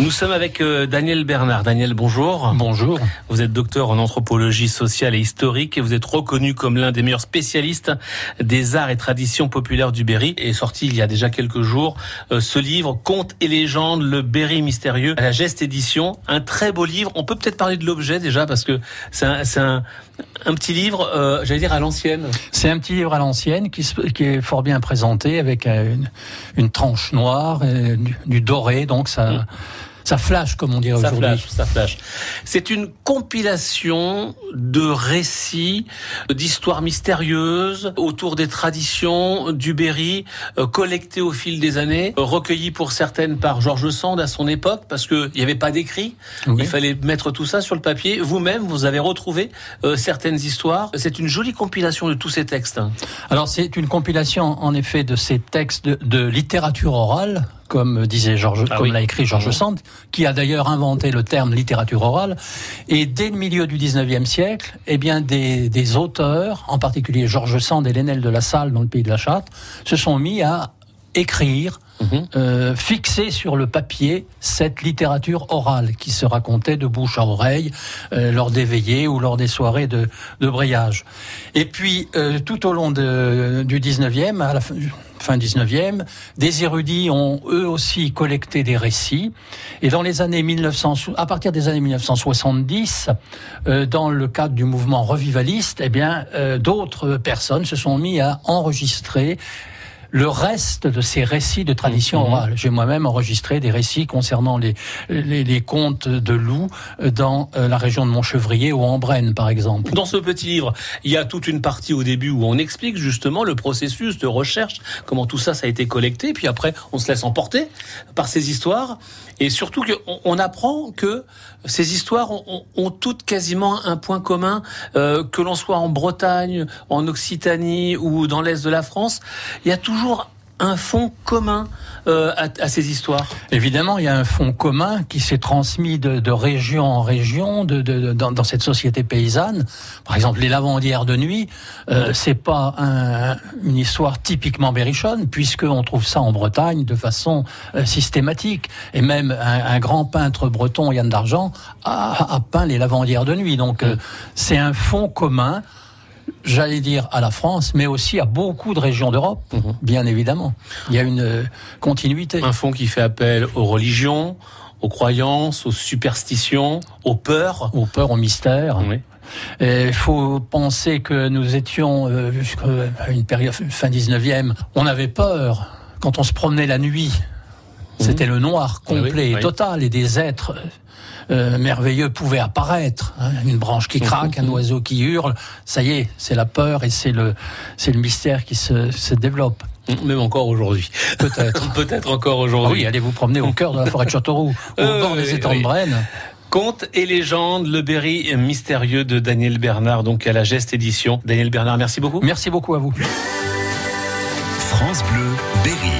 Nous sommes avec euh, Daniel Bernard. Daniel, bonjour. Bonjour. Vous êtes docteur en anthropologie sociale et historique et vous êtes reconnu comme l'un des meilleurs spécialistes des arts et traditions populaires du Berry. Et sorti il y a déjà quelques jours euh, ce livre Contes et légendes, le Berry mystérieux, à la Geste Édition. Un très beau livre. On peut peut-être parler de l'objet déjà parce que c'est un, un, un, petit livre, euh, j'allais dire à l'ancienne. C'est un petit livre à l'ancienne qui, qui, est fort bien présenté avec une, une tranche noire, et du, du, doré, donc ça. Mmh ça flash, comme on dirait aujourd'hui. Ça flash, ça flash. C'est une compilation de récits, d'histoires mystérieuses autour des traditions du Berry, euh, collectées au fil des années, recueillies pour certaines par Georges Sand à son époque, parce qu'il n'y avait pas d'écrit. Oui. Il fallait mettre tout ça sur le papier. Vous-même, vous avez retrouvé euh, certaines histoires. C'est une jolie compilation de tous ces textes. Alors, c'est une compilation, en effet, de ces textes de, de littérature orale comme disait Georges, ah comme oui. l'a écrit Georges Sand, qui a d'ailleurs inventé le terme littérature orale. Et dès le milieu du 19e siècle, eh bien, des, des auteurs, en particulier Georges Sand et Lénel de la Salle dans le pays de la Châtre, se sont mis à écrire, mmh. euh, fixer sur le papier cette littérature orale qui se racontait de bouche à oreille euh, lors des veillées ou lors des soirées de, de brayage. Et puis, euh, tout au long de, du 19e, à la fin, fin 19e, des érudits ont eux aussi collecté des récits. Et dans les années 1900, à partir des années 1970, euh, dans le cadre du mouvement revivaliste, eh bien, euh, d'autres personnes se sont mis à enregistrer le reste de ces récits de tradition mmh. orale. J'ai moi-même enregistré des récits concernant les, les, les, contes de loups dans la région de Montchevrier ou en Brenne, par exemple. Dans ce petit livre, il y a toute une partie au début où on explique justement le processus de recherche, comment tout ça, ça a été collecté, puis après, on se laisse emporter par ces histoires, et surtout qu'on on apprend que ces histoires ont, ont, toutes quasiment un point commun, euh, que l'on soit en Bretagne, en Occitanie ou dans l'Est de la France, il y a toujours toujours un fond commun euh, à, à, ces histoires Évidemment, il y a un fond commun qui s'est transmis de, de, région en région de, de, dans, dans, cette société paysanne. Par exemple, les lavandières de nuit, euh, c'est pas un, une histoire typiquement berrichonne, puisqu'on trouve ça en Bretagne de façon euh, systématique. Et même un, un, grand peintre breton, Yann d'Argent, a, a, peint les lavandières de nuit. Donc, mmh. c'est un fond commun j'allais dire à la France, mais aussi à beaucoup de régions d'Europe, mmh. bien évidemment. Il y a une euh, continuité. Un fonds qui fait appel aux religions, aux croyances, aux superstitions, aux peurs. Aux peurs, aux mystères. Oui. Il faut penser que nous étions, euh, jusqu'à une période fin 19e, on avait peur quand on se promenait la nuit. C'était mmh. le noir complet et oui, total et des êtres euh, merveilleux pouvait apparaître. Hein, une branche qui craque, un oiseau qui hurle. Ça y est, c'est la peur et c'est le, c'est le mystère qui se, se développe. Même encore aujourd'hui. Peut-être. Peut-être encore aujourd'hui. Ah oui, allez vous promener au cœur de la forêt de Châteauroux, au euh, bord des étangs oui. de Brenne. Contes et légendes, le Berry mystérieux de Daniel Bernard, donc à la Geste Édition. Daniel Bernard, merci beaucoup. Merci beaucoup à vous. France Bleu, Berry.